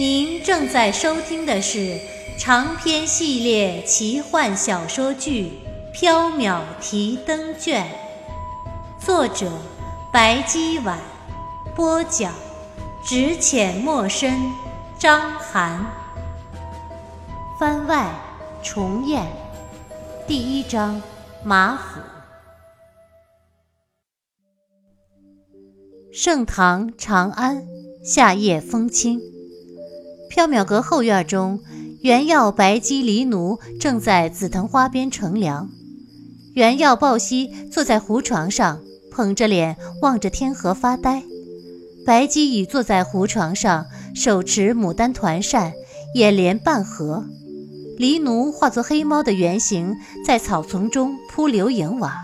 您正在收听的是长篇系列奇幻小说剧《缥缈提灯卷》，作者白姬婉，播讲只浅墨深，张涵。番外重演第一章马府。盛唐长安，夏夜风清。缥缈阁后院中，原耀、白姬、黎奴正在紫藤花边乘凉。原耀抱膝坐在胡床上，捧着脸望着天河发呆。白姬已坐在胡床上，手持牡丹团扇，眼帘半合。黎奴化作黑猫的原形，在草丛中扑流萤瓦。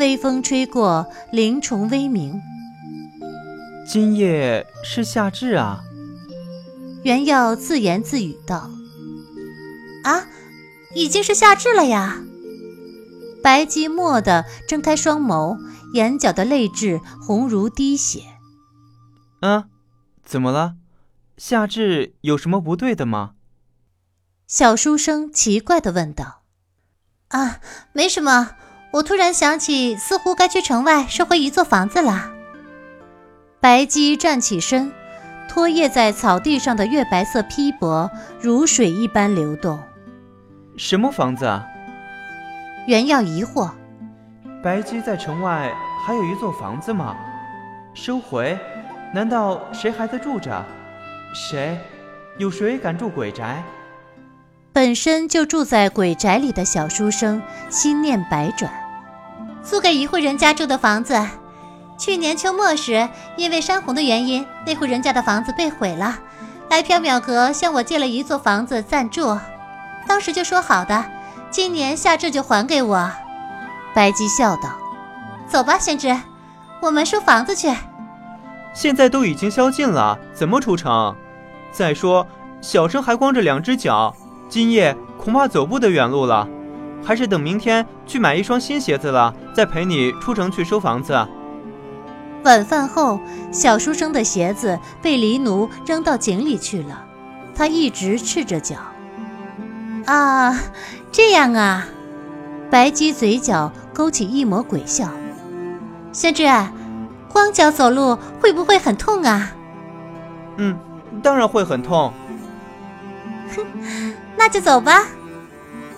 微风吹过，灵虫微鸣。今夜是夏至啊！袁耀自言自语道：“啊，已经是夏至了呀！”白姬蓦地睁开双眸，眼角的泪痣红如滴血。“嗯，怎么了？夏至有什么不对的吗？”小书生奇怪地问道。“啊，没什么，我突然想起，似乎该去城外收回一座房子了。”白姬站起身。拖曳在草地上的月白色披帛如水一般流动。什么房子啊？袁耀疑惑。白姬在城外还有一座房子吗？收回？难道谁还在住着？谁？有谁敢住鬼宅？本身就住在鬼宅里的小书生心念百转。租给一户人家住的房子。去年秋末时，因为山洪的原因，那户人家的房子被毁了。来缥缈阁向我借了一座房子暂住，当时就说好的，今年夏至就还给我。白姬笑道：“走吧，先知，我们收房子去。”现在都已经宵禁了，怎么出城？再说小生还光着两只脚，今夜恐怕走不得远路了。还是等明天去买一双新鞋子了，再陪你出城去收房子。晚饭后，小书生的鞋子被黎奴扔到井里去了。他一直赤着脚。啊，这样啊！白姬嘴角勾起一抹鬼笑。宣之，光脚走路会不会很痛啊？嗯，当然会很痛。哼，那就走吧。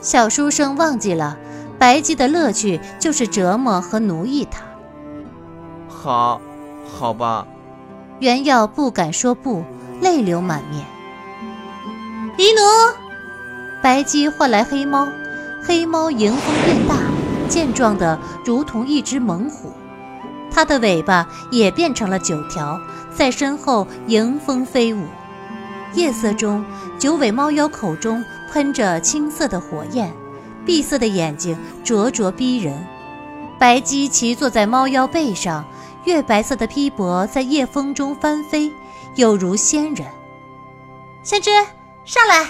小书生忘记了，白姬的乐趣就是折磨和奴役他。好，好吧。原耀不敢说不，泪流满面。黎奴，白姬唤来黑猫，黑猫迎风变大，健壮的如同一只猛虎，它的尾巴也变成了九条，在身后迎风飞舞。夜色中，九尾猫妖口中喷着青色的火焰，闭色的眼睛灼灼逼人。白姬骑坐在猫妖背上。月白色的披帛在夜风中翻飞，有如仙人。先知，上来！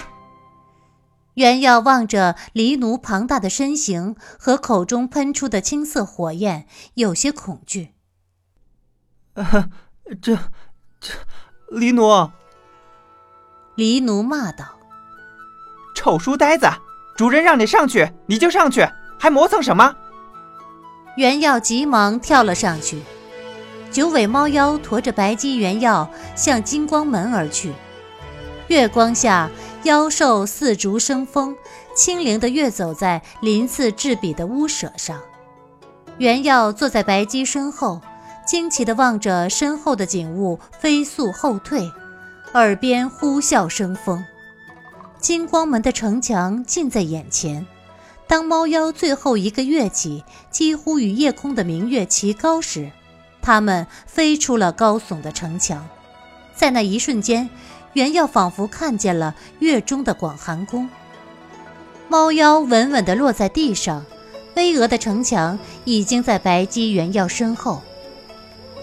袁耀望着黎奴庞大的身形和口中喷出的青色火焰，有些恐惧。啊，这，这，黎奴！黎奴骂道：“臭书呆子，主人让你上去，你就上去，还磨蹭什么？”袁耀急忙跳了上去。九尾猫妖驮着白姬原药向金光门而去。月光下，妖兽似竹生风，轻灵地跃走在鳞次栉比的屋舍上。原药坐在白姬身后，惊奇地望着身后的景物飞速后退，耳边呼啸生风。金光门的城墙近在眼前，当猫妖最后一个跃起，几乎与夜空的明月齐高时。他们飞出了高耸的城墙，在那一瞬间，袁耀仿佛看见了月中的广寒宫。猫妖稳稳地落在地上，巍峨的城墙已经在白姬、原耀身后。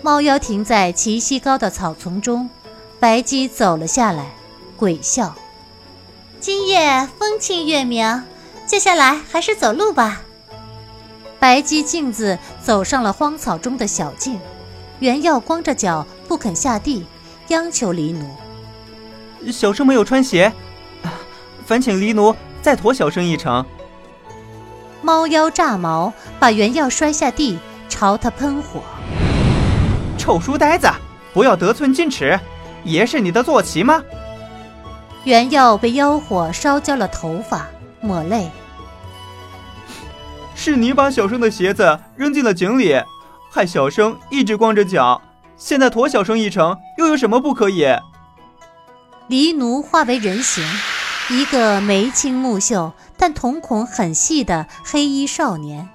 猫妖停在齐膝高的草丛中，白姬走了下来，鬼笑：“今夜风清月明，接下来还是走路吧。”白姬径自走上了荒草中的小径。袁耀光着脚不肯下地，央求黎奴：“小生没有穿鞋，烦请黎奴再驮小生一程。猫妖炸毛，把原耀摔下地，朝他喷火。臭书呆子，不要得寸进尺，爷是你的坐骑吗？原耀被妖火烧焦了头发，抹泪。是你把小生的鞋子扔进了井里，害小生一直光着脚。现在驮小生一程，又有什么不可以？黎奴化为人形，一个眉清目秀但瞳孔很细的黑衣少年。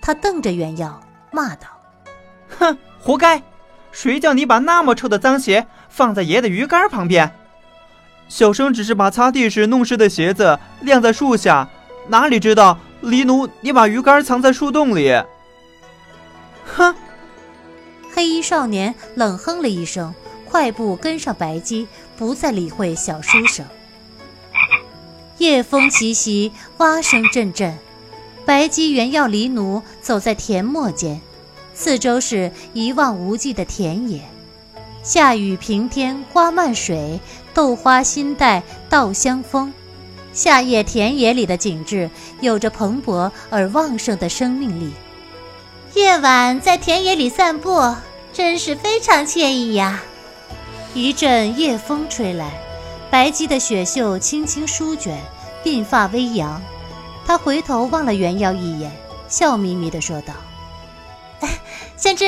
他瞪着原耀，骂道：“哼，活该！谁叫你把那么臭的脏鞋放在爷的鱼竿旁边？小生只是把擦地时弄湿的鞋子晾在树下，哪里知道？”狸奴，你把鱼竿藏在树洞里。哼！黑衣少年冷哼了一声，快步跟上白姬，不再理会小书生。夜风习习，蛙声阵阵。白姬原要黎奴走在田陌间，四周是一望无际的田野。夏雨平天，花漫水，豆花新带，稻香风。夏夜田野里的景致有着蓬勃而旺盛的生命力。夜晚在田野里散步，真是非常惬意呀！一阵夜风吹来，白姬的雪袖轻轻舒卷，鬓发微扬。他回头望了袁耀一眼，笑眯眯地说道：“仙芝，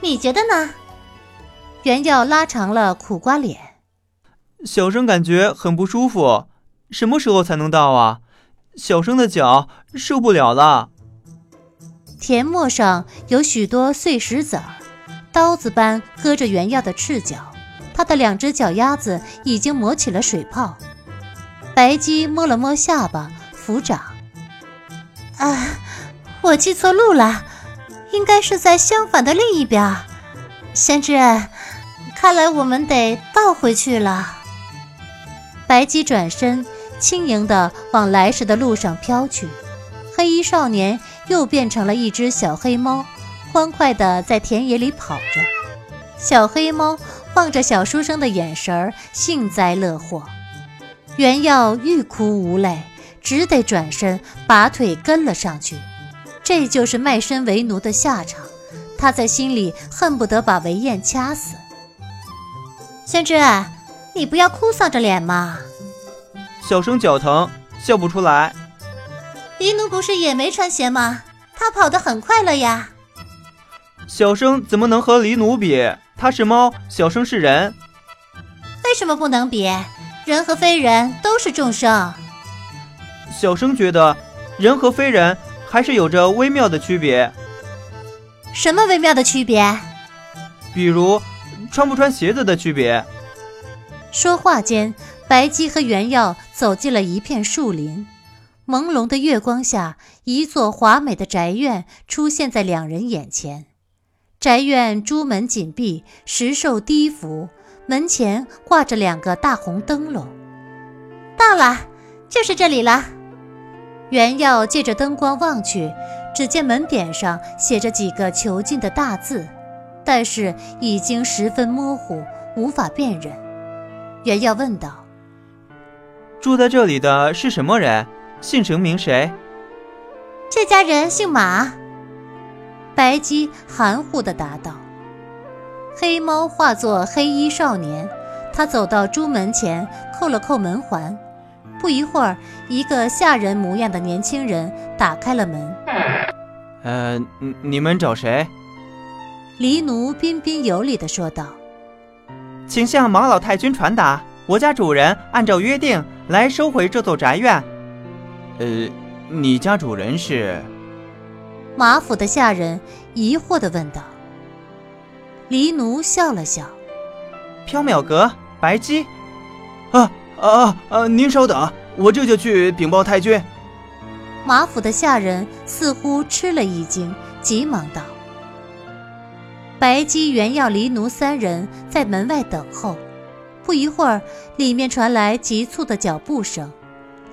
你觉得呢？”袁耀拉长了苦瓜脸，小生感觉很不舒服。什么时候才能到啊？小生的脚受不了了。田陌上有许多碎石子儿，刀子般割着原耀的赤脚，他的两只脚丫子已经磨起了水泡。白姬摸了摸下巴，抚掌：“啊，我记错路了，应该是在相反的另一边。先知，看来我们得倒回去了。”白姬转身。轻盈地往来时的路上飘去，黑衣少年又变成了一只小黑猫，欢快地在田野里跑着。小黑猫望着小书生的眼神儿幸灾乐祸。原耀欲哭无泪，只得转身拔腿跟了上去。这就是卖身为奴的下场。他在心里恨不得把韦燕掐死。宣之，你不要哭丧着脸嘛。小生脚疼，笑不出来。黎奴不是也没穿鞋吗？他跑得很快了呀。小生怎么能和黎奴比？他是猫，小生是人。为什么不能比？人和非人都是众生。小生觉得，人和非人还是有着微妙的区别。什么微妙的区别？比如，穿不穿鞋子的区别。说话间。白姬和原耀走进了一片树林，朦胧的月光下，一座华美的宅院出现在两人眼前。宅院朱门紧闭，石兽低伏，门前挂着两个大红灯笼。到了，就是这里了。原耀借着灯光望去，只见门匾上写着几个囚禁的大字，但是已经十分模糊，无法辨认。原耀问道。住在这里的是什么人？姓什么名谁？这家人姓马。白姬含糊的答道。黑猫化作黑衣少年，他走到朱门前，扣了扣门环。不一会儿，一个下人模样的年轻人打开了门。呃，你们找谁？黎奴彬彬有礼的说道：“请向马老太君传达。”我家主人按照约定来收回这座宅院。呃，你家主人是？马府的下人疑惑地问道。黎奴笑了笑：“缥缈阁，白姬。”啊啊啊！您稍等，我这就去禀报太君。马府的下人似乎吃了一惊，急忙道：“白姬原要黎奴三人在门外等候。”不一会儿，里面传来急促的脚步声，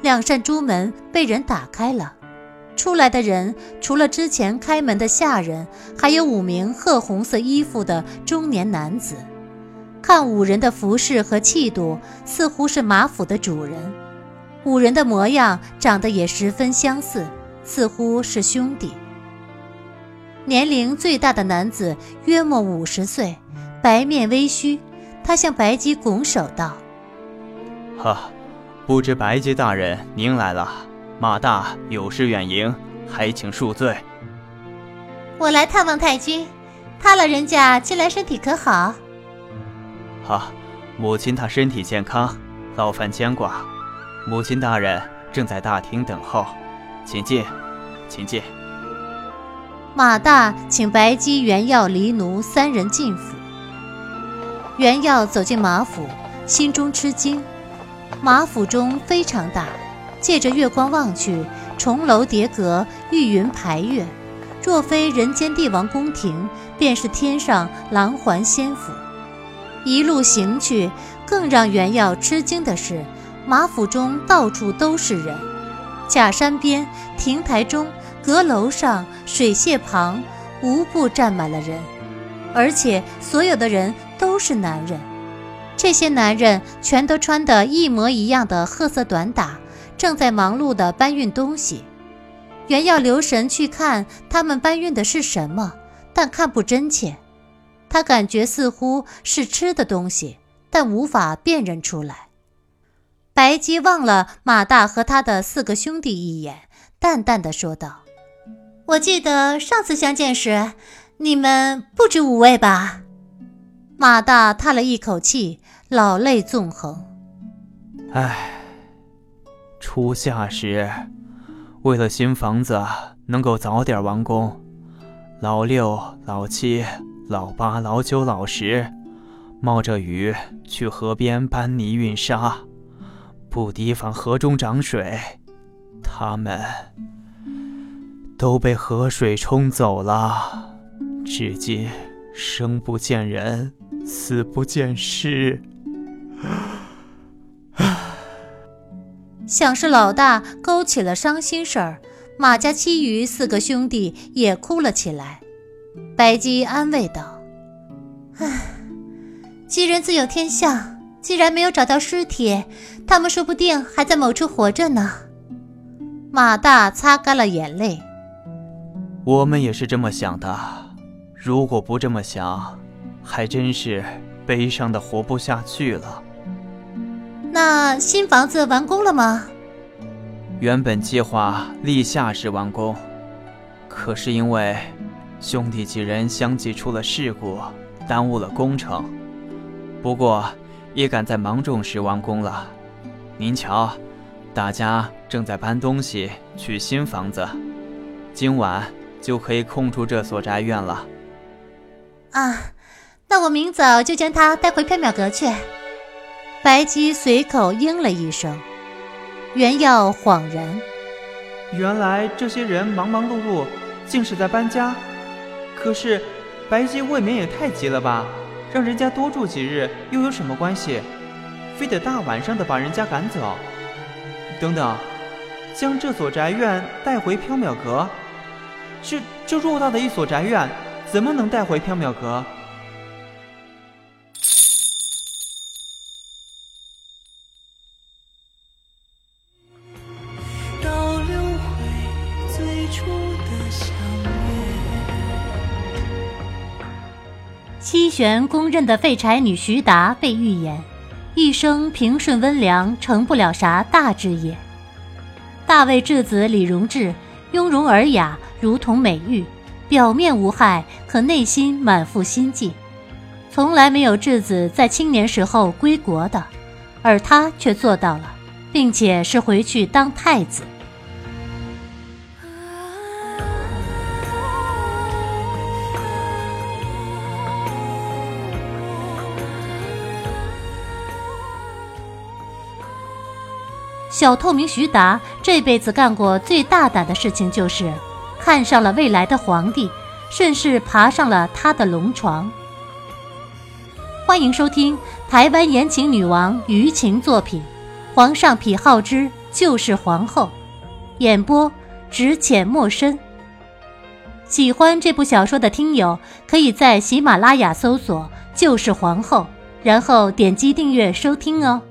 两扇朱门被人打开了。出来的人除了之前开门的下人，还有五名褐红色衣服的中年男子。看五人的服饰和气度，似乎是马府的主人。五人的模样长得也十分相似，似乎是兄弟。年龄最大的男子约莫五十岁，白面微须。他向白姬拱手道：“哈，不知白姬大人您来了，马大有失远迎，还请恕罪。”我来探望太君，他老人家近来身体可好？好，母亲她身体健康，劳烦牵挂。母亲大人正在大厅等候，请进，请进。马大请白姬、袁耀、黎奴三人进府。袁耀走进马府，心中吃惊。马府中非常大，借着月光望去，重楼叠阁，玉云排月，若非人间帝王宫廷，便是天上廊环仙府。一路行去，更让袁耀吃惊的是，马府中到处都是人，假山边、亭台中。阁楼上、水榭旁，无不站满了人，而且所有的人都是男人。这些男人全都穿得一模一样的褐色短打，正在忙碌地搬运东西。原要留神去看他们搬运的是什么，但看不真切。他感觉似乎是吃的东西，但无法辨认出来。白姬望了马大和他的四个兄弟一眼，淡淡的说道。我记得上次相见时，你们不止五位吧？马大叹了一口气，老泪纵横。唉，初夏时，为了新房子能够早点完工，老六、老七、老八、老九、老十，冒着雨去河边搬泥运沙，不提防河中涨水，他们。都被河水冲走了，至今生不见人，死不见尸。想是老大勾起了伤心事儿，马家其余四个兄弟也哭了起来。白姬安慰道：“唉，吉人自有天相，既然没有找到尸体，他们说不定还在某处活着呢。”马大擦干了眼泪。我们也是这么想的，如果不这么想，还真是悲伤的活不下去了。那新房子完工了吗？原本计划立夏时完工，可是因为兄弟几人相继出了事故，耽误了工程。不过也赶在芒种时完工了。您瞧，大家正在搬东西去新房子，今晚。就可以空出这所宅院了。啊，那我明早就将它带回缥缈阁去。白姬随口应了一声。袁耀恍然，原来这些人忙忙碌碌，竟是在搬家。可是白姬未免也太急了吧？让人家多住几日又有什么关系？非得大晚上的把人家赶走？等等，将这所宅院带回缥缈阁？这这偌大的一所宅院，怎么能带回缥缈阁？七玄公认的废柴女徐达被预言，一生平顺温良，成不了啥大志业。大卫质子李荣志。雍容尔雅，如同美玉，表面无害，可内心满腹心计。从来没有质子在青年时候归国的，而他却做到了，并且是回去当太子。小透明徐达这辈子干过最大胆的事情，就是看上了未来的皇帝，顺势爬上了他的龙床。欢迎收听台湾言情女王舆情作品《皇上癖好之就是皇后》，演播只浅莫深。喜欢这部小说的听友，可以在喜马拉雅搜索“就是皇后”，然后点击订阅收听哦。